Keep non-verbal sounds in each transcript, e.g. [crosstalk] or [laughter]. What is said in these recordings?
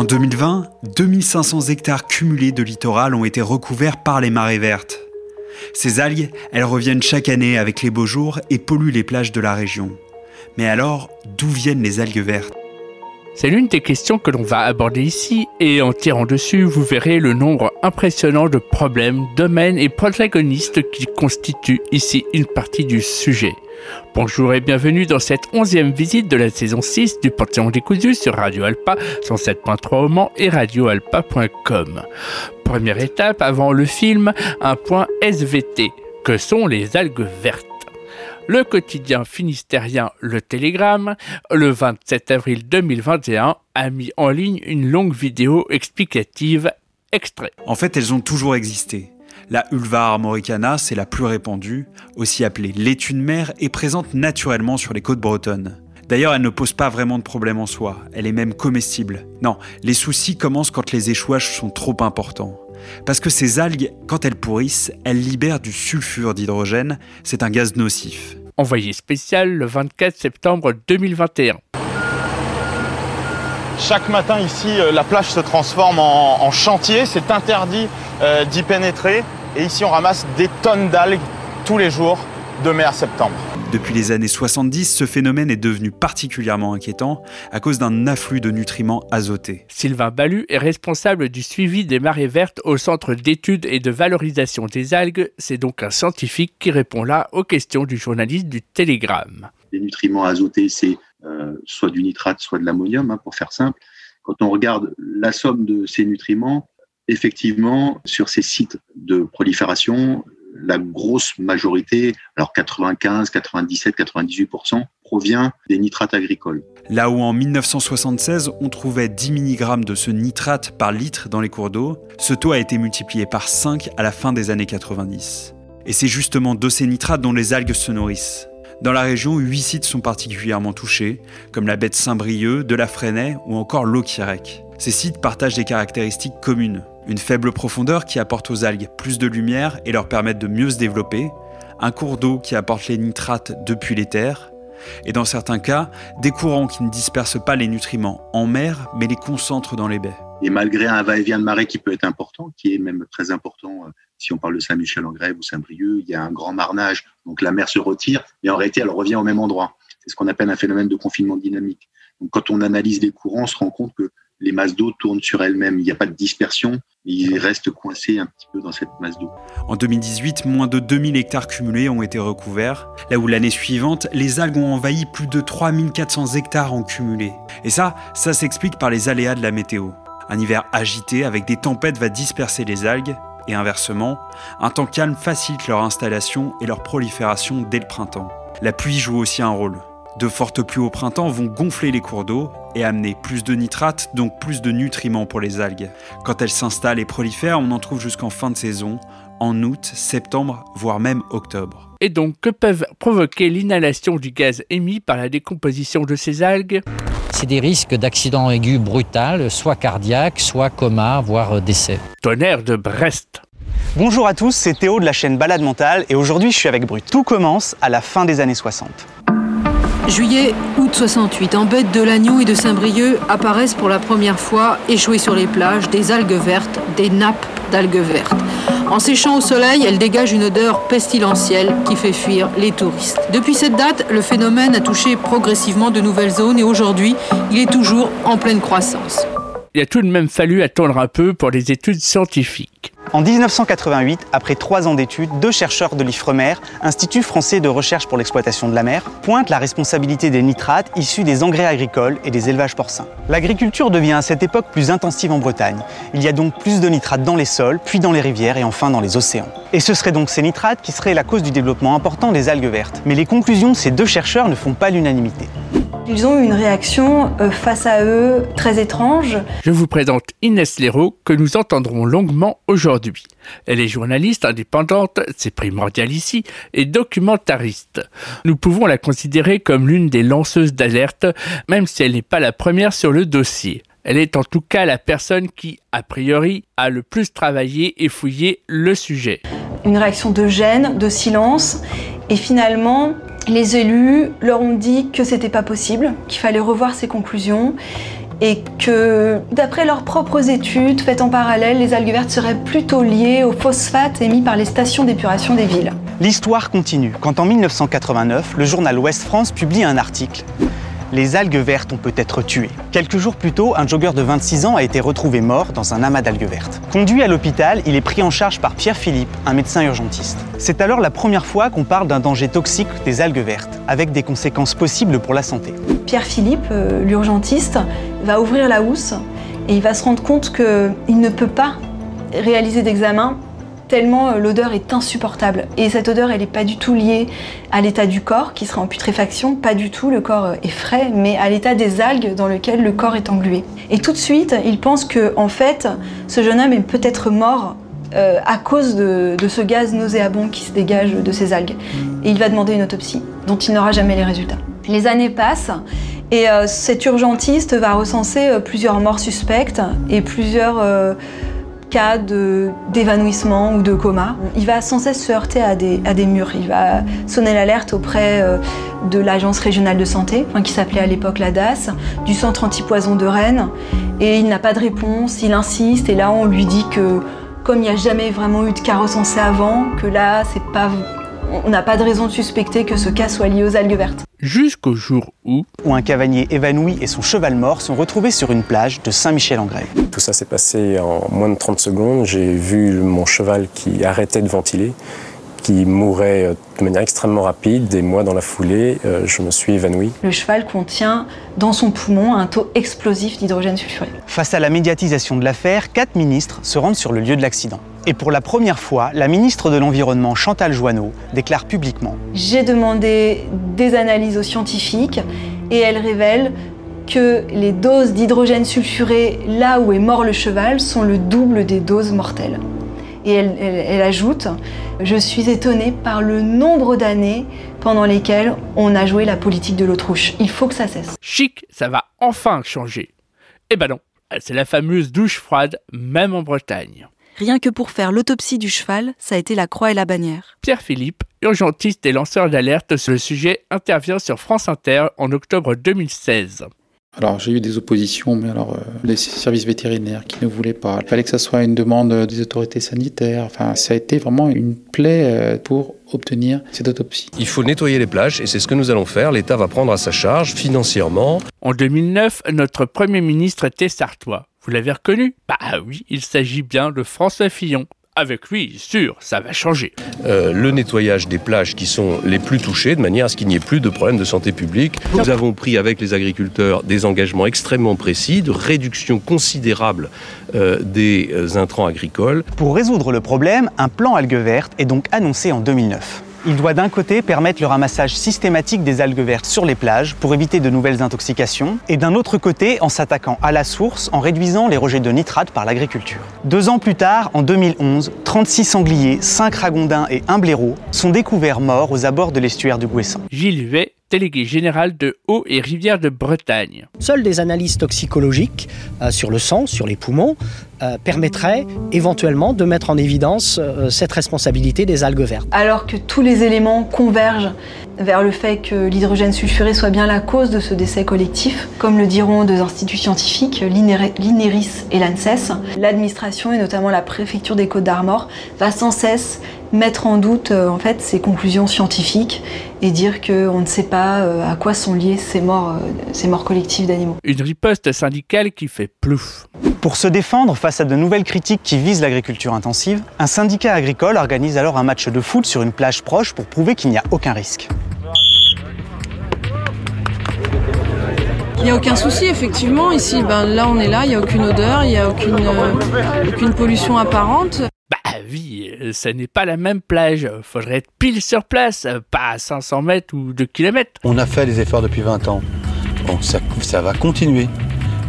En 2020, 2500 hectares cumulés de littoral ont été recouverts par les marées vertes. Ces algues, elles reviennent chaque année avec les beaux jours et polluent les plages de la région. Mais alors, d'où viennent les algues vertes? C'est l'une des questions que l'on va aborder ici et en tirant dessus, vous verrez le nombre impressionnant de problèmes, domaines et protagonistes qui constituent ici une partie du sujet. Bonjour et bienvenue dans cette onzième visite de la saison 6 du Panthéon décousu sur Radio Alpa 107.3 au Mans et radioalpa.com. Première étape avant le film, un point SVT. Que sont les algues vertes? Le quotidien finistérien Le Télégramme, le 27 avril 2021, a mis en ligne une longue vidéo explicative extrait. En fait, elles ont toujours existé. La Ulva armoricana, c'est la plus répandue, aussi appelée de mer, est présente naturellement sur les côtes bretonnes. D'ailleurs, elle ne pose pas vraiment de problème en soi, elle est même comestible. Non, les soucis commencent quand les échouages sont trop importants. Parce que ces algues, quand elles pourrissent, elles libèrent du sulfure d'hydrogène, c'est un gaz nocif envoyé spécial le 24 septembre 2021. Chaque matin ici, euh, la plage se transforme en, chantier, c'est interdit euh, d'y pénétrer. Et ici on ramasse des tonnes d'algues tous les jours de mai à septembre. Depuis les années 70, ce phénomène est devenu particulièrement inquiétant à cause d'un afflux de nutriments azotés. Sylvain Balu est responsable du suivi des marées vertes au Centre d'études et de valorisation des algues. C'est donc un scientifique qui répond là aux questions du journaliste du Télégramme. Les nutriments azotés, c'est euh, soit du nitrate, soit de l'ammonium, hein, pour faire simple. Quand on regarde la somme de ces nutriments, effectivement, sur ces sites de prolifération, la grosse majorité, alors 95, 97, 98%, provient des nitrates agricoles. Là où en 1976, on trouvait 10 mg de ce nitrate par litre dans les cours d'eau, ce taux a été multiplié par 5 à la fin des années 90. Et c'est justement de ces nitrates dont les algues se nourrissent. Dans la région, 8 sites sont particulièrement touchés, comme la baie de Saint-Brieuc, de la Fresnay ou encore l'Auquirec. Ces sites partagent des caractéristiques communes. Une faible profondeur qui apporte aux algues plus de lumière et leur permet de mieux se développer, un cours d'eau qui apporte les nitrates depuis les terres, et dans certains cas, des courants qui ne dispersent pas les nutriments en mer, mais les concentrent dans les baies. Et malgré un va-et-vient de marée qui peut être important, qui est même très important euh, si on parle de Saint-Michel-en-Grève ou Saint-Brieuc, il y a un grand marnage, donc la mer se retire, et en réalité, elle revient au même endroit. C'est ce qu'on appelle un phénomène de confinement dynamique. Donc quand on analyse les courants, on se rend compte que les masses d'eau tournent sur elles-mêmes. Il n'y a pas de dispersion, ils restent coincés un petit peu dans cette masse d'eau. En 2018, moins de 2000 hectares cumulés ont été recouverts, là où l'année suivante, les algues ont envahi plus de 3400 hectares en cumulé. Et ça, ça s'explique par les aléas de la météo. Un hiver agité avec des tempêtes va disperser les algues, et inversement, un temps calme facilite leur installation et leur prolifération dès le printemps. La pluie joue aussi un rôle. De fortes pluies au printemps vont gonfler les cours d'eau et amener plus de nitrates, donc plus de nutriments pour les algues. Quand elles s'installent et prolifèrent, on en trouve jusqu'en fin de saison, en août, septembre, voire même octobre. Et donc, que peuvent provoquer l'inhalation du gaz émis par la décomposition de ces algues? C'est des risques d'accident aigu brutal, soit cardiaque, soit coma, voire décès. Tonnerre de Brest. Bonjour à tous, c'est Théo de la chaîne Balade Mentale et aujourd'hui je suis avec Brut. Tout commence à la fin des années 60. Juillet, août 68, en bête de l'Agneau et de Saint-Brieuc apparaissent pour la première fois, échouées sur les plages, des algues vertes, des nappes d'algues vertes. En séchant au soleil, elles dégagent une odeur pestilentielle qui fait fuir les touristes. Depuis cette date, le phénomène a touché progressivement de nouvelles zones et aujourd'hui, il est toujours en pleine croissance. Il a tout de même fallu attendre un peu pour les études scientifiques. En 1988, après trois ans d'études, deux chercheurs de l'IFREMER, Institut français de recherche pour l'exploitation de la mer, pointent la responsabilité des nitrates issus des engrais agricoles et des élevages porcins. L'agriculture devient à cette époque plus intensive en Bretagne. Il y a donc plus de nitrates dans les sols, puis dans les rivières et enfin dans les océans. Et ce seraient donc ces nitrates qui seraient la cause du développement important des algues vertes. Mais les conclusions de ces deux chercheurs ne font pas l'unanimité. Ils ont une réaction euh, face à eux très étrange. Je vous présente Inès Léraud que nous entendrons longuement aujourd'hui. Elle est journaliste indépendante, c'est primordial ici, et documentariste. Nous pouvons la considérer comme l'une des lanceuses d'alerte, même si elle n'est pas la première sur le dossier. Elle est en tout cas la personne qui, a priori, a le plus travaillé et fouillé le sujet. Une réaction de gêne, de silence, et finalement, les élus leur ont dit que c'était pas possible, qu'il fallait revoir ces conclusions et que, d'après leurs propres études faites en parallèle, les algues vertes seraient plutôt liées aux phosphates émis par les stations d'épuration des villes. L'histoire continue quand en 1989, le journal Ouest France publie un article les algues vertes ont peut-être tué. Quelques jours plus tôt, un jogger de 26 ans a été retrouvé mort dans un amas d'algues vertes. Conduit à l'hôpital, il est pris en charge par Pierre Philippe, un médecin urgentiste. C'est alors la première fois qu'on parle d'un danger toxique des algues vertes, avec des conséquences possibles pour la santé. Pierre Philippe, euh, l'urgentiste, va ouvrir la housse et il va se rendre compte qu'il ne peut pas réaliser d'examen tellement euh, l'odeur est insupportable. Et cette odeur, elle n'est pas du tout liée à l'état du corps qui serait en putréfaction, pas du tout, le corps euh, est frais, mais à l'état des algues dans lequel le corps est englué. Et tout de suite, il pense que en fait, ce jeune homme est peut-être mort euh, à cause de, ce gaz nauséabond qui se dégage de ces algues. Et il va demander une autopsie, dont il n'aura jamais les résultats. Les années passent et cet urgentiste va recenser plusieurs morts suspectes et plusieurs cas d'évanouissement ou de coma. Il va sans cesse se heurter à des, murs. Il va sonner l'alerte auprès euh, de l'Agence régionale de santé, qui s'appelait à l'époque la DAS, du centre antipoison de Rennes, et il n'a pas de réponse, il insiste, et là on lui dit que comme il n'y a jamais vraiment eu de cas recensés avant, que là c'est pas on n'a pas de raison de suspecter que ce cas soit lié aux algues vertes. Jusqu'au jour où... Où un cavanier évanoui et son cheval mort sont retrouvés sur une plage de Saint-Michel-en-Grève. Tout ça s'est passé en moins de 30 secondes. J'ai vu mon cheval qui arrêtait de ventiler qui mourait euh, de manière extrêmement rapide et moi dans la foulée, euh, je me suis évanoui. Le cheval contient dans son poumon un taux explosif d'hydrogène sulfuré. Face à la médiatisation de l'affaire, quatre ministres se rendent sur le lieu de l'accident. Et pour la première fois, la ministre de l'Environnement, Chantal Joanneau, déclare publiquement J'ai demandé des analyses aux scientifiques et elles révèlent que les doses d'hydrogène sulfuré là où est mort le cheval sont le double des doses mortelles. Et elle, ajoute Je suis étonnée par le nombre d'années pendant lesquelles on a joué la politique de l'autruche. Il faut que ça cesse. Chic, ça va enfin changer. Eh ben non, c'est la fameuse douche froide, même en Bretagne. Rien que pour faire l'autopsie du cheval, ça a été la croix et la bannière. Pierre Philippe, urgentiste et lanceur d'alerte sur le sujet, intervient sur France Inter en octobre 2016. Alors j'ai eu des oppositions, mais alors euh, les services vétérinaires qui ne voulaient pas. Il fallait que ça soit une demande des autorités sanitaires. Enfin, ça a été vraiment une plaie euh, pour obtenir cette autopsie. Il faut nettoyer les plages et c'est ce que nous allons faire. L'État va prendre à sa charge financièrement. En 2009, notre Premier ministre était sartois. Vous l'avez reconnu? Bah oui, il s'agit bien de François Fillon avec lui, sûr, ça va changer. Euh, le nettoyage des plages qui sont les plus touchées, de manière à ce qu'il n'y ait plus de problèmes de santé publique. Nous avons pris avec les agriculteurs des engagements extrêmement précis de réduction considérable euh, des euh, intrants agricoles. Pour résoudre le problème, un plan algues vertes est donc annoncé en 2009. Il doit d'un côté permettre le ramassage systématique des algues vertes sur les plages pour éviter de nouvelles intoxications, et d'un autre côté en s'attaquant à la source en réduisant les rejets de nitrate par l'agriculture. Deux ans plus tard, en 2011, 36 sangliers, 5 ragondins et un blaireau sont découverts morts aux abords de l'estuaire du Gouessant. Délégué général de Eau et Rivière de Bretagne. Seules des analyses toxicologiques euh, sur le sang, sur les poumons, euh, permettrait éventuellement de mettre en évidence euh, cette responsabilité des algues vertes. Alors que tous les éléments convergent vers le fait que l'hydrogène sulfuré soit bien la cause de ce décès collectif, comme le diront deux instituts scientifiques, l'INERIS et l'ANSES, l'administration et notamment la préfecture des Côtes d'Armor va sans cesse mettre en doute euh, en fait ces conclusions scientifiques et dire qu'on ne sait pas à quoi sont liées ces morts, ces morts collectives d'animaux. Une riposte syndicale qui fait plouf. Pour se défendre face à de nouvelles critiques qui visent l'agriculture intensive, un syndicat agricole organise alors un match de foot sur une plage proche pour prouver qu'il n'y a aucun risque. Il n'y a aucun souci, effectivement. Ici, ben, là, on est là, il n'y a aucune odeur, il n'y a aucune, euh, aucune pollution apparente. Oui, euh, ce n'est pas la même plage. Faudrait être pile sur place, pas à 500 mètres ou 2 km. On a fait les efforts depuis 20 ans. Bon, ça va continuer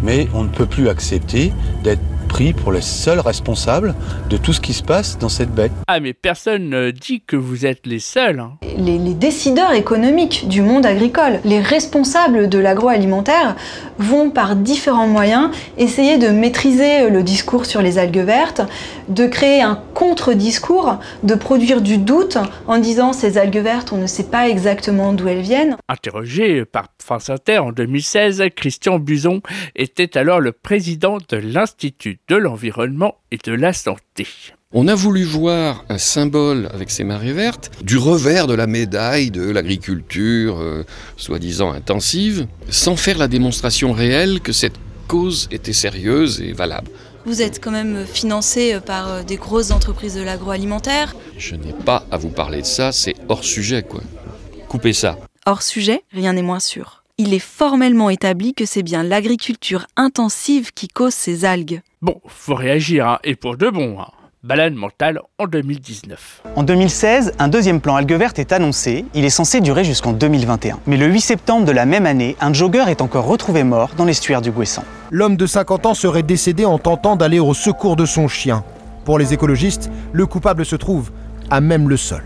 mais on ne peut plus accepter d'être pris pour les seuls responsables de tout ce qui se passe dans cette baie. Ah mais personne ne dit que vous êtes les seuls. Hein. Les, les, décideurs économiques du monde agricole, les responsables de l'agroalimentaire vont par différents moyens essayer de maîtriser le discours sur les algues vertes, de créer un contre-discours, de produire du doute en disant ces algues vertes, on ne sait pas exactement d'où elles viennent. Interrogé par France Inter en 2016, Christian Buzon était alors le président de l'Institut de l'environnement et de la santé. On a voulu voir un symbole avec ces marées vertes du revers de la médaille de l'agriculture euh, soi-disant intensive, sans faire la démonstration réelle que cette cause était sérieuse et valable. Vous êtes quand même financé par euh, des grosses entreprises de l'agroalimentaire. Je n'ai pas à vous parler de ça, c'est hors sujet quoi. Coupez ça. Hors sujet, rien n'est moins sûr. Il est formellement établi que c'est bien l'agriculture intensive qui cause ces algues. Bon, faut réagir, hein, et pour de bon. Hein. Balade mentale en 2019. En 2016, un deuxième plan algue verte est annoncé. Il est censé durer jusqu'en 2021. Mais le 8 septembre de la même année, un jogger est encore retrouvé mort dans l'estuaire du Guessan. L'homme de 50 ans serait décédé en tentant d'aller au secours de son chien. Pour les écologistes, le coupable se trouve à même le sol.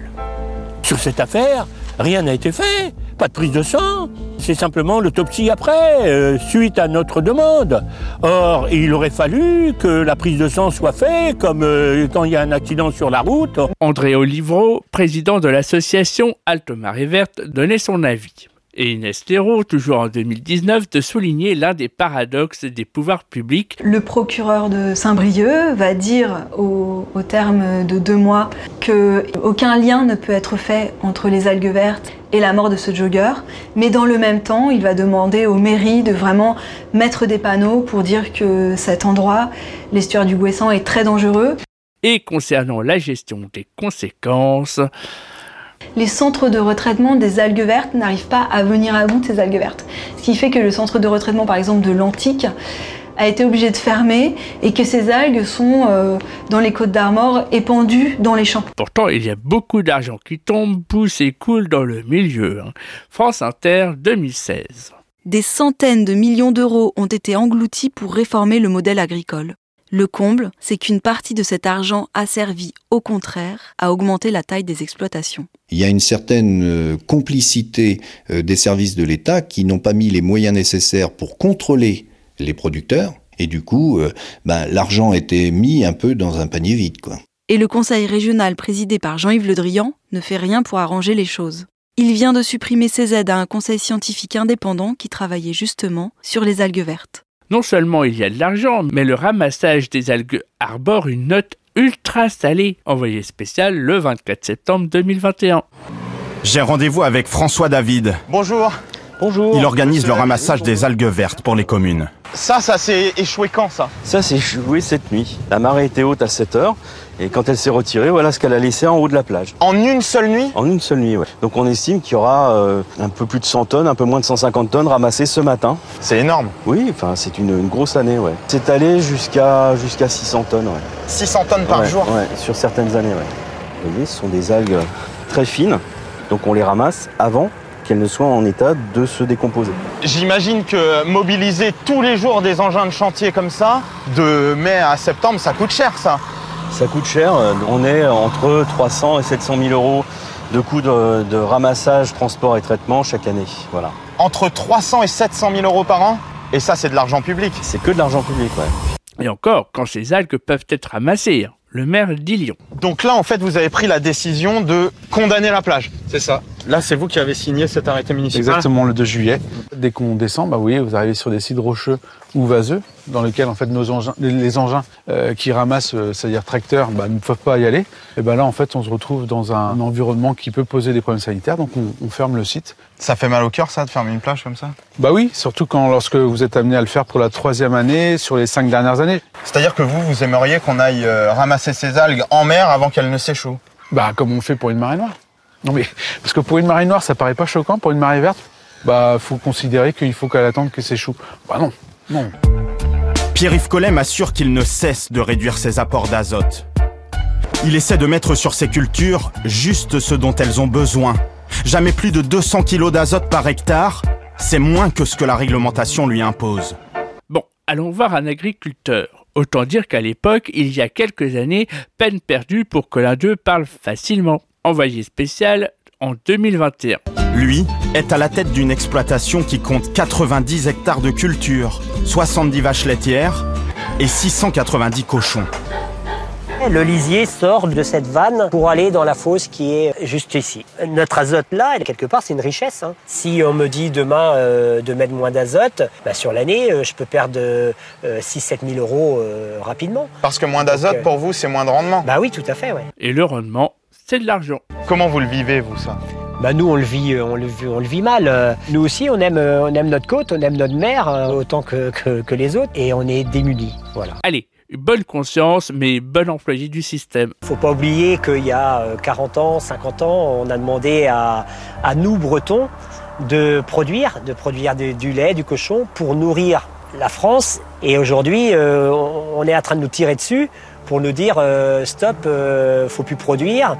Sur cette affaire, rien n'a été fait. Pas de prise de sang. C'est simplement l'autopsie après, euh, suite à notre demande. Or, il aurait fallu que la prise de sang soit faite, comme euh, quand il y a un accident sur la route. André Olivreau, président de l'association Alto Marée Verte, donnait son avis et Inès Thérault, toujours en 2019, de souligner l'un des paradoxes des pouvoirs publics. Le procureur de Saint-Brieuc va dire au, au, terme de deux mois qu'aucun lien ne peut être fait entre les algues vertes et la mort de ce jogger, mais dans le même temps, il va demander aux mairies de vraiment mettre des panneaux pour dire que cet endroit, l'estuaire du Guessan, est très dangereux. Et concernant la gestion des conséquences, les centres de retraitement des algues vertes n'arrivent pas à venir à bout de ces algues vertes. Ce qui fait que le centre de retraitement, par exemple, de l'Antique, a été obligé de fermer et que ces algues sont euh, dans les côtes d'Armor épandues dans les champs. Pourtant, il y a beaucoup d'argent qui tombe, pousse et coule dans le milieu. Hein. France Inter 2016. Des centaines de millions d'euros ont été engloutis pour réformer le modèle agricole. Le comble, c'est qu'une partie de cet argent a servi, au contraire, à augmenter la taille des exploitations. Il y a une certaine euh, complicité euh, des services de l'État qui n'ont pas mis les moyens nécessaires pour contrôler les producteurs, et du coup, euh, ben, l'argent était mis un peu dans un panier vide. Quoi. Et le conseil régional présidé par Jean-Yves Le Drian ne fait rien pour arranger les choses. Il vient de supprimer ses aides à un conseil scientifique indépendant qui travaillait justement sur les algues vertes. Non seulement il y a de l'argent, mais le ramassage des algues arbore une note ultra salée, envoyé spécial le 24 septembre 2021. J'ai rendez-vous avec François David. Bonjour. Bonjour. Il organise le ramassage des algues vertes pour les communes. Ça, ça s'est échoué quand ça? Ça s'est échoué cette nuit. La marée était haute à 7 heures. Et quand elle s'est retirée, voilà ce qu'elle a laissé en haut de la plage. En une seule nuit? En une seule nuit, oui. Donc on estime qu'il y aura euh, un peu plus de 100 tonnes, un peu moins de 150 tonnes ramassées ce matin. C'est énorme. Oui, enfin c'est une, une, grosse année, ouais. C'est allé jusqu'à jusqu'à 600 tonnes, ouais. 600 tonnes par ouais, jour Ouais, sur certaines années, ouais. Vous voyez, ce sont des algues très fines, donc on les ramasse avant qu'elles ne soient en état de se décomposer. J'imagine que mobiliser tous les jours des engins de chantier comme ça, de mai à septembre, ça coûte cher ça ça coûte cher. On est entre 300 et 700 000 euros de coûts de, de, ramassage, transport et traitement chaque année. Voilà. Entre 300 et 700 000 euros par an Et ça, c'est de l'argent public C'est que de l'argent public, ouais. Et encore, quand ces algues peuvent être ramassées, le maire dit Lyon. Donc là, en fait, vous avez pris la décision de condamner la plage. C'est ça. Là, c'est vous qui avez signé cet arrêté municipal Exactement, le 2 juillet. Dès qu'on descend, bah, vous voyez, vous arrivez sur des sites rocheux ou vaseux, dans lesquels en fait nos engins, les engins euh, qui ramassent, euh, c'est-à-dire tracteurs, bah, ne peuvent pas y aller. Et ben là, en fait, on se retrouve dans un environnement qui peut poser des problèmes sanitaires, donc on, on ferme le site. Ça fait mal au cœur, ça, de fermer une plage comme ça? Bah oui, surtout quand lorsque vous êtes amené à le faire pour la troisième année sur les cinq dernières années. C'est-à-dire que vous, vous aimeriez qu'on aille euh, ramasser ces algues en mer avant qu'elles ne s'échouent Bah comme on fait pour une marée noire. Non mais parce que pour une marée noire, ça paraît pas choquant. Pour une marée verte, bah faut considérer qu'il faut qu'elle attende que s'échoue. Bah non, non. Pierre-Yves Collem assure qu'il ne cesse de réduire ses apports d'azote. Il essaie de mettre sur ces cultures juste ce dont elles ont besoin. Jamais plus de 200 kg d'azote par hectare, c'est moins que ce que la réglementation lui impose. Bon, allons voir un agriculteur Autant dire qu'à l'époque, il y a quelques années, peine perdue pour que l'un d'eux parle facilement. Envoyé spécial en 2021. Lui est à la tête d'une exploitation qui compte 90 hectares de culture, 70 vaches laitières et 690 cochons. Le lisier sort de cette vanne pour aller dans la fosse qui est juste ici. Notre azote là, quelque part, c'est une richesse. hein. Si on me dit demain euh, de mettre moins d'azote, bah, sur l'année, euh, je peux perdre 6-7 000 euros euh, rapidement. Parce que moins d'azote, euh, pour vous, c'est moins de rendement. Bah oui, tout à fait, ouais. Et le rendement, c'est de l'argent. Comment vous le vivez, vous, ça? Bah nous on le vit, euh, on le, vit- on le vit mal. Euh, Nous aussi on aime, euh, on aime notre côte, on aime notre mer autant que, que, que les autres et on est démunis. Voilà. Allez, bonne conscience, mais bon employé du système. Faut pas oublier qu'il y a euh, 40 ans, 50 ans, on a demandé à, à nous Bretons de produire, de produire du, du lait, du cochon pour nourrir la France. Et aujourd'hui euh, on est en train de nous tirer dessus pour nous dire euh, stop, euh, faut plus produire.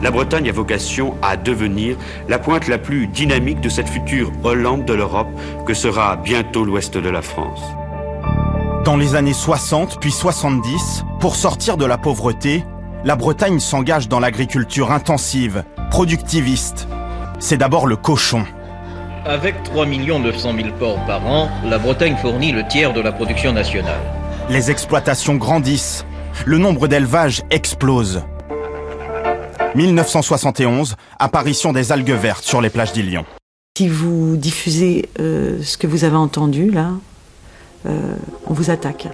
La Bretagne a vocation à devenir la pointe la plus dynamique de cette future Hollande de l'Europe que sera bientôt l'ouest de la France. Dans les années 60 puis 70, pour sortir de la pauvreté, la Bretagne s'engage dans l'agriculture intensive, productiviste. C'est d'abord le cochon. Avec 3 900 000 porcs par an, la Bretagne fournit le tiers de la production nationale. Les exploitations grandissent. Le nombre d'élevages explose. 1971, apparition des algues vertes sur les plages d'Ilion. Si vous diffusez euh, ce que vous avez entendu là, euh, on vous attaque.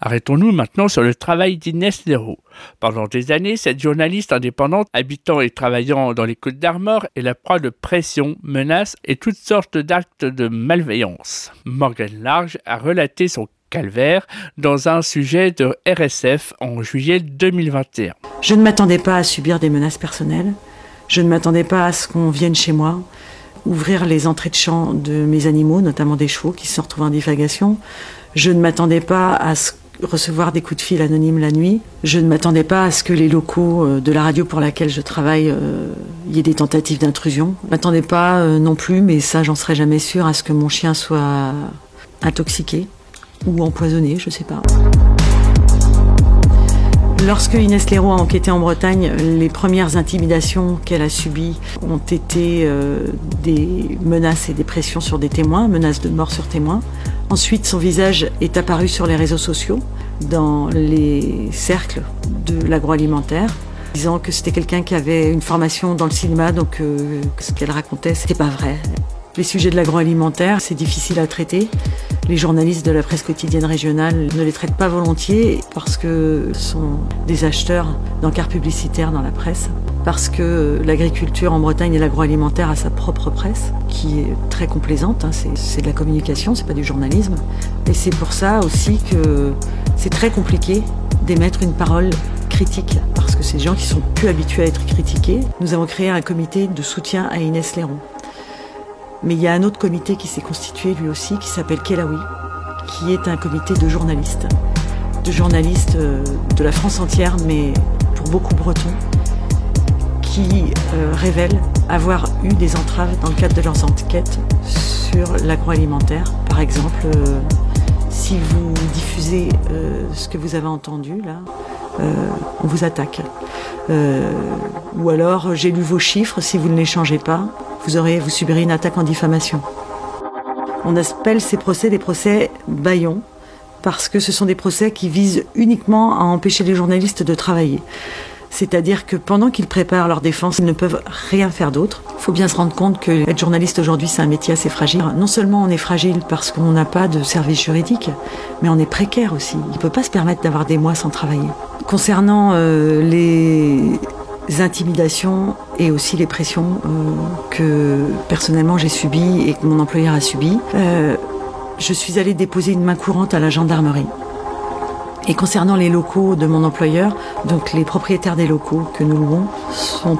Arrêtons-nous maintenant sur le travail d'Inès Leroux. Pendant des années, cette journaliste indépendante, habitant et travaillant dans les Côtes d'Armor, est la proie de pressions, menaces et toutes sortes d'actes de malveillance. Morgan Large a relaté son calvaire dans un sujet de RSF en juillet 2021. Je ne m'attendais pas à subir des menaces personnelles. Je ne m'attendais pas à ce qu'on vienne chez moi, ouvrir les entrées de champ de mes animaux, notamment des chevaux qui se retrouvés en divagation. Je ne m'attendais pas à ce- recevoir des coups de fil anonymes la nuit. Je ne m'attendais pas à ce que les locaux euh, de la radio pour laquelle je travaille, euh, y des tentatives d'intrusion. Je m'attendais pas euh, non plus, mais ça j'en serais jamais sûre, à ce que mon chien soit intoxiqué ou empoisonné, je sais pas. Lorsque Inès Leroux a enquêté en Bretagne, les premières intimidations qu'elle a subies ont été euh, des menaces et des pressions sur des témoins, menaces de mort sur témoins. Ensuite, son visage est apparu sur les réseaux sociaux, dans les cercles de l'agroalimentaire, disant que c'était quelqu'un qui avait une formation dans le cinéma, donc euh, ce qu'elle racontait, c'était pas vrai. Les sujets de l'agroalimentaire, c'est difficile à traiter. Les journalistes de la presse quotidienne régionale ne les traitent pas volontiers parce que sont des acheteurs d'encarts publicitaires dans la presse. Parce que l'agriculture en Bretagne et l'agroalimentaire a sa propre presse, qui est très complaisante. hein. C'est- C'est de la communication, c'est pas du journalisme. Et c'est pour ça aussi que c'est très compliqué d'émettre une parole critique, parce que c'est des gens qui sont plus habitués à être critiqués. Nous avons créé un comité de soutien à Inès Léron. Mais il y a un autre comité qui s'est constitué lui aussi, qui s'appelle Kelawi, qui est un comité de journalistes. De journalistes euh, de la France entière, mais pour beaucoup bretons, qui euh, révèlent avoir eu des entraves dans le cadre de leurs enquêtes sur l'agroalimentaire. Par exemple, euh, si vous diffusez ce que vous avez entendu là, on vous attaque. Ou alors, j'ai lu vos chiffres, si vous ne les changez pas, vous, aurez, vous subirez une attaque en diffamation. On appelle ces procès des procès baillons, parce que ce sont des procès qui visent uniquement à empêcher les journalistes de travailler. C'est-à-dire que pendant qu'ils préparent leur défense, ils ne peuvent rien faire d'autre. Il faut bien se rendre compte que être journaliste aujourd'hui, c'est un métier assez fragile. Non seulement on est fragile parce qu'on n'a pas de service juridique, mais on est précaire aussi. Il ne peut pas se permettre d'avoir des mois sans travailler. Concernant euh, les intimidations et aussi les pressions euh, que personnellement j'ai subies et que mon employeur a subies, euh, je suis allée déposer une main courante à la gendarmerie. Et concernant les locaux de mon employeur, donc les propriétaires des locaux que nous louons sont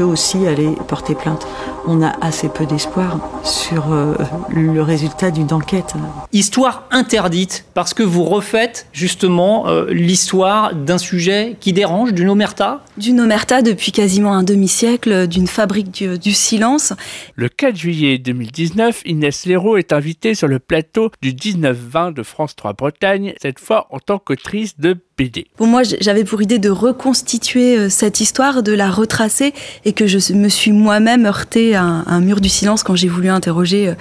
eux aussi allés porter plainte on a assez peu d'espoir sur euh, le résultat d'une enquête. Histoire interdite, parce que vous refaites justement euh, l'histoire d'un sujet qui dérange, d'une omerta? D'une omerta depuis quasiment un demi-siècle, d'une fabrique du, du, silence. Le 4 juillet 2019, Inès Léraud est invitée sur le plateau du 19-20 de France 3 Bretagne, cette fois en tant qu'autrice de BD. Pour moi, j'avais pour idée de reconstituer cette histoire, de la retracer et que je me suis moi-même heurté à un, mur du silence quand j'ai voulu interroger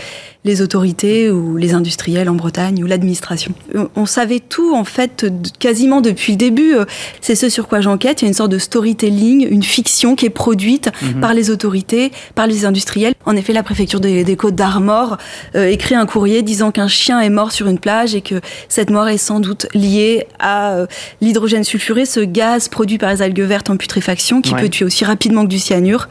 les autorités ou les industriels en Bretagne ou l'administration. On savait tout en fait quasiment depuis le début. C'est ce sur quoi j'enquête. Il y a une sorte de storytelling, une fiction qui est produite mmh. par les autorités, par les industriels. En effet, la préfecture des, des Côtes d'Armor euh, écrit un courrier disant qu'un chien est mort sur une plage et que cette mort est sans doute liée à euh, l'hydrogène sulfuré, ce gaz produit par les algues vertes en putréfaction qui ouais. peut tuer aussi rapidement que du cyanure.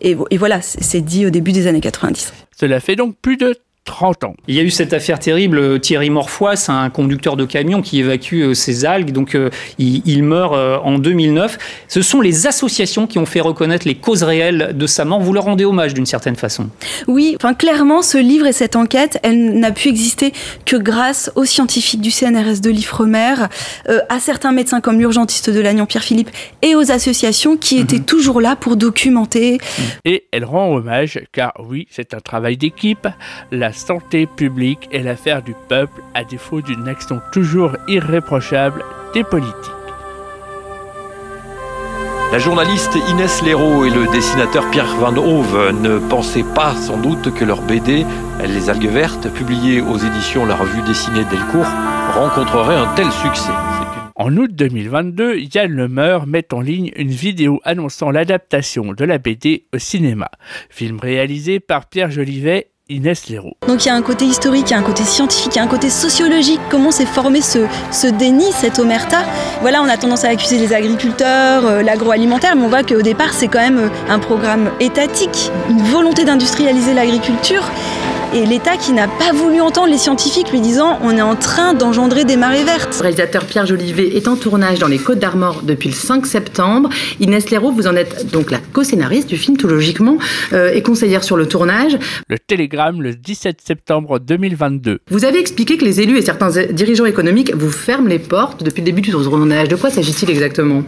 Et, et voilà, c'est dit au début des années 90. Cela fait donc plus de 30 ans. Il y a eu cette affaire terrible, Thierry Morfoy, c'est un conducteur de camion qui évacue ces algues, donc euh, il, il, meurt euh, en 2009. Ce sont les associations qui ont fait reconnaître les causes réelles de sa mort. Vous leur rendez hommage d'une certaine façon. Oui, enfin clairement, ce livre et cette enquête, elle n'a pu exister que grâce aux scientifiques du CNRS de l'Ifremer, euh, à certains médecins comme l'urgentiste de Lannion Pierre Philippe et aux associations qui mmh. étaient toujours là pour documenter. Et elle rend hommage, car oui, c'est un travail d'équipe. La santé publique est l'affaire du peuple à défaut d'une action toujours irréprochable des politiques. La journaliste Inès Léraud et le dessinateur Pierre Van Hove ne pensaient pas sans doute que leur BD, Les algues vertes, publiée aux éditions La Revue dessinée Delcourt, rencontrerait un tel succès. En août 2022, Yann Lemeur met en ligne une vidéo annonçant l'adaptation de la BD au cinéma. Film réalisé par Pierre Jolivet Inès Léraud. Donc il y a un côté historique, il y a un côté scientifique, il y a un côté sociologique. Comment s'est formé ce, ce, déni, cette omerta? Voilà, on a tendance à accuser les agriculteurs, euh, l'agroalimentaire, mais on voit qu'au départ c'est quand même un programme étatique, une volonté d'industrialiser l'agriculture. Et l'État qui n'a pas voulu entendre les scientifiques lui disant on est en train d'engendrer des marées vertes. Le réalisateur Pierre Jolivet est en tournage dans les Côtes d'Armor depuis le 5 septembre. Inès Léraud, vous en êtes donc la co-scénariste du film, tout logiquement, euh, et conseillère sur le tournage. Le Télégramme, le 17 septembre 2022. Vous avez expliqué que les élus et certains dirigeants économiques vous ferment les portes depuis le début du tournage. De quoi s'agit-il exactement?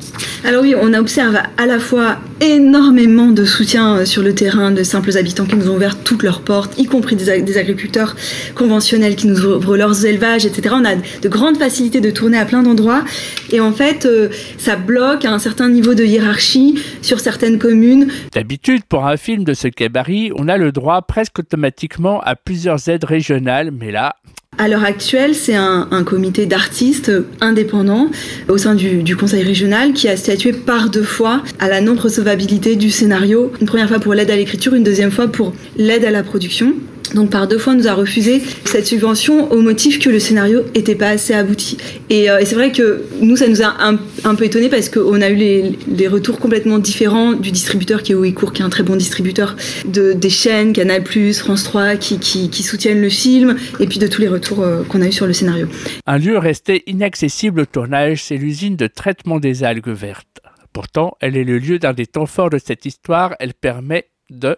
Alors oui, on observe à la fois énormément de soutien sur le terrain de simples habitants qui nous ont ouvert toutes leurs portes, y compris des des agriculteurs conventionnels qui nous ouvrent leurs élevages, etc. On a de grandes facilités de tourner à plein d'endroits. Et en fait, euh, ça bloque à un certain niveau de hiérarchie sur certaines communes. D'habitude, pour un film de ce cabaret, on a le droit presque automatiquement à plusieurs aides régionales, mais là, à l'heure actuelle, c'est un, un, comité d'artistes indépendants au sein du, du, conseil régional qui a statué par deux fois à la non-recevabilité du scénario. Une première fois pour l'aide à l'écriture, une deuxième fois pour l'aide à la production. Donc par deux fois, on nous a refusé cette subvention au motif que le scénario n'était pas assez abouti. Et, euh, et c'est vrai que nous, ça nous a un, peu étonné parce qu'on a eu les, retours complètement différents du distributeur qui est Ouicourt, qui est un très bon distributeur, de, des chaînes Canal+, France 3 qui, qui, qui soutiennent le film, et puis de tous les retours euh, qu'on a eu sur le scénario. Un lieu resté inaccessible au tournage, c'est l'usine de traitement des algues vertes. Pourtant, elle est le lieu d'un des temps forts de cette histoire. Elle permet de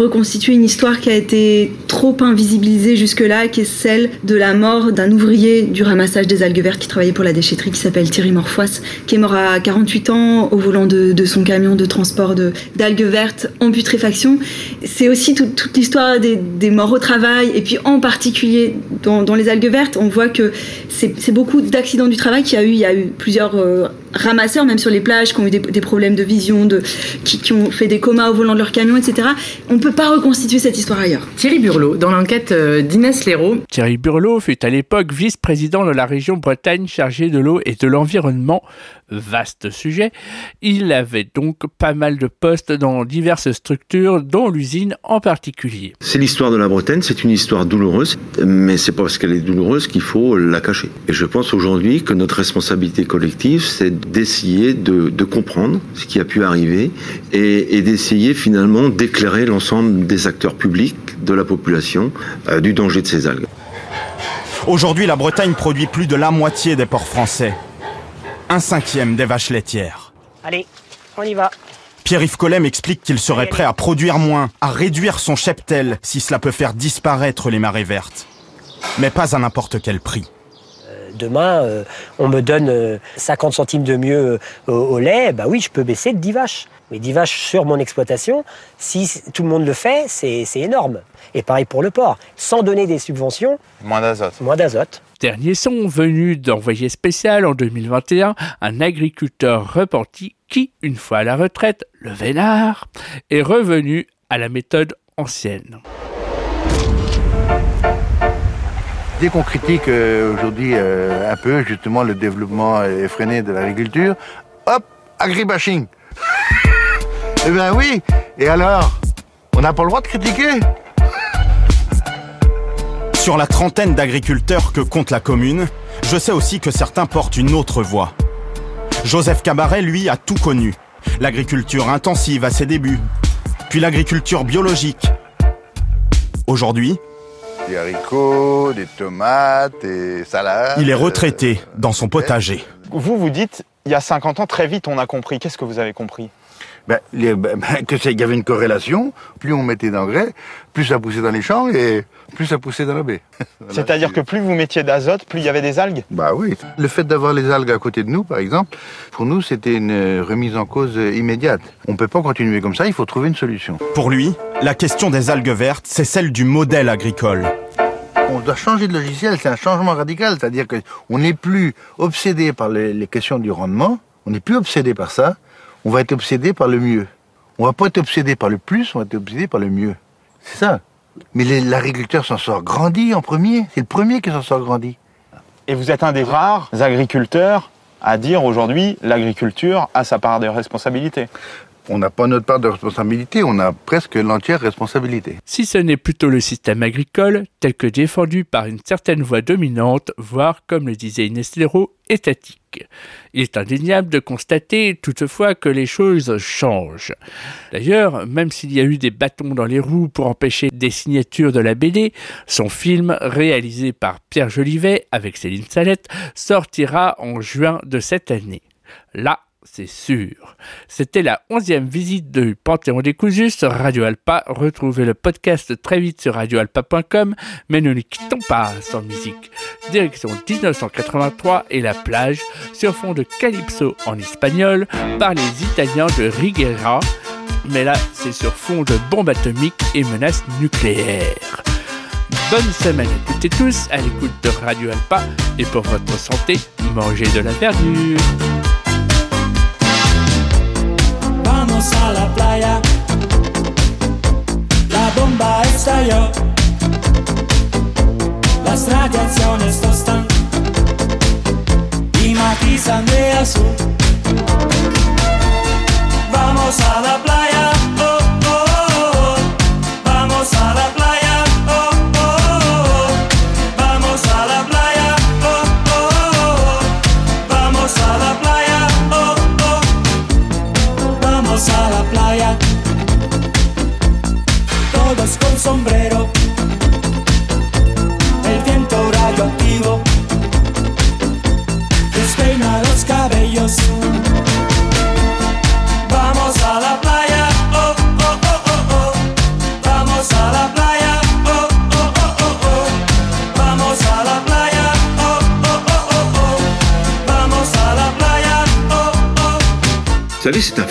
reconstituer une histoire qui a été trop invisibilisée jusque-là, qui est celle de la mort d'un ouvrier du ramassage des algues vertes qui travaillait pour la déchetterie, qui s'appelle Thierry Morfois, qui est mort à 48 ans au volant de, son camion de transport d'algues vertes en putréfaction. C'est aussi tout, toute l'histoire des, morts au travail, et puis en particulier dans, dans les algues vertes, on voit que c'est beaucoup d'accidents du travail qu'il y a eu. Il y a eu plusieurs euh, ramasseurs, même sur les plages, qui ont eu des, des problèmes de vision, de, qui, qui, ont fait des comas au volant de leur camion, etc. On peut pas reconstituer cette histoire ailleurs. Thierry Burlot, dans l'enquête d'Inès Léraud. Thierry Burlot fut à l'époque vice-président de la région Bretagne chargé de l'eau et de l'environnement. Vaste sujet. Il avait donc pas mal de postes dans diverses structures, dont l'usine en particulier. C'est l'histoire de la Bretagne, c'est une histoire douloureuse, mais c'est pas parce qu'elle est douloureuse qu'il faut la cacher. Et je pense aujourd'hui que notre responsabilité collective, c'est d'essayer de, de, comprendre ce qui a pu arriver et, et d'essayer finalement d'éclairer l'ensemble des acteurs publics, de la population, euh, du danger de ces algues. Aujourd'hui, la Bretagne produit plus de la moitié des ports français. Un cinquième des vaches laitières. Allez, on y va. Pierre-Yves Collet m'explique qu'il serait prêt à produire moins, à réduire son cheptel si cela peut faire disparaître les marées vertes. Mais pas à n'importe quel prix. Demain, euh, on me donne euh, 50 centimes de mieux euh, au, au lait, bah oui, je peux baisser de 10 vaches. Mais 10 vaches sur mon exploitation, si tout le monde le fait, c'est c'est énorme. Et pareil pour le porc. Sans donner des subventions, Moins d'azote. moins d'azote. Dernier son venu d'envoyé spécial en 2021, un agriculteur repenti qui, une fois à la retraite, le vénard, est revenu à la méthode ancienne. Dès qu'on critique euh, aujourd'hui euh, un peu justement le développement effréné de l'agriculture, hop, agribashing. eh bien oui, et alors On n'a pas le droit de critiquer Sur la trentaine d'agriculteurs que compte la commune, je sais aussi que certains portent une autre voie. Joseph Cabaret, lui, a tout connu. L'agriculture intensive à ses débuts, puis l'agriculture biologique. Aujourd'hui, Des haricots, des tomates, des salades. il est retraité dans son potager. Vous, vous dites, il y a 50 ans, très vite, on a compris. Qu'est-ce que vous avez compris? Ben, les- ben, ben, que c'est- qu'il y avait une corrélation. Plus on mettait d'engrais, plus ça poussait dans les champs et plus ça poussait dans la [laughs] baie. C'est-à-dire que plus vous mettiez d'azote, plus il y avait des algues? Bah oui. Le fait d'avoir les algues à côté de nous, par exemple, pour nous, c'était une euh, remise en cause euh, immédiate. On peut pas continuer comme ça, il faut trouver une solution. Pour lui, la question des algues vertes, c'est celle du modèle agricole. On doit changer de logiciel, c'est un changement radical, c'est-à-dire qu'on n'est plus obsédé par les, questions du rendement, on n'est plus obsédé par ça, on va être obsédé par le mieux. On va pas être obsédé par le plus, on va être obsédé par le mieux. C'est ça. Mais l'agriculteur s'en sort grandi en premier, c'est le premier qui s'en sort grandi. Et vous êtes un des rares agriculteurs à dire aujourd'hui l'agriculture a sa part de responsabilité. On n'a pas notre part de responsabilité, on a presque l'entière responsabilité. Si ce n'est plutôt le système agricole, tel que défendu par une certaine voix dominante, voire, comme le disait Inès Leroux, étatique. Il est indéniable de constater toutefois que les choses changent. D'ailleurs, même s'il y a eu des bâtons dans les roues pour empêcher des signatures de la BD, son film, réalisé par Pierre Jolivet avec Céline Salette, sortira en juin de cette année. Là, c'est sûr. C'était la onzième visite du Panthéon des Cousus sur Radio Alpa. Retrouvez le podcast très vite sur radioalpa.com, mais ne nous quittons pas sans musique. Direction 1983 et la plage sur fond de calypso en espagnol par les Italiens de Riguera. Mais là, c'est sur fond de bombes atomiques et menaces nucléaires. Bonne semaine à toutes et tous à l'écoute de Radio Alpa et pour votre santé, mangez de la verdure. bomba estagliò La stradiazione sto stan Di Matisse Andrea su.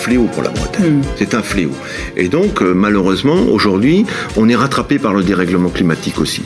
Fléau pour la Bretagne. C'est un fléau. Et donc, euh, malheureusement, aujourd'hui, on est rattrapé par le dérèglement climatique aussi.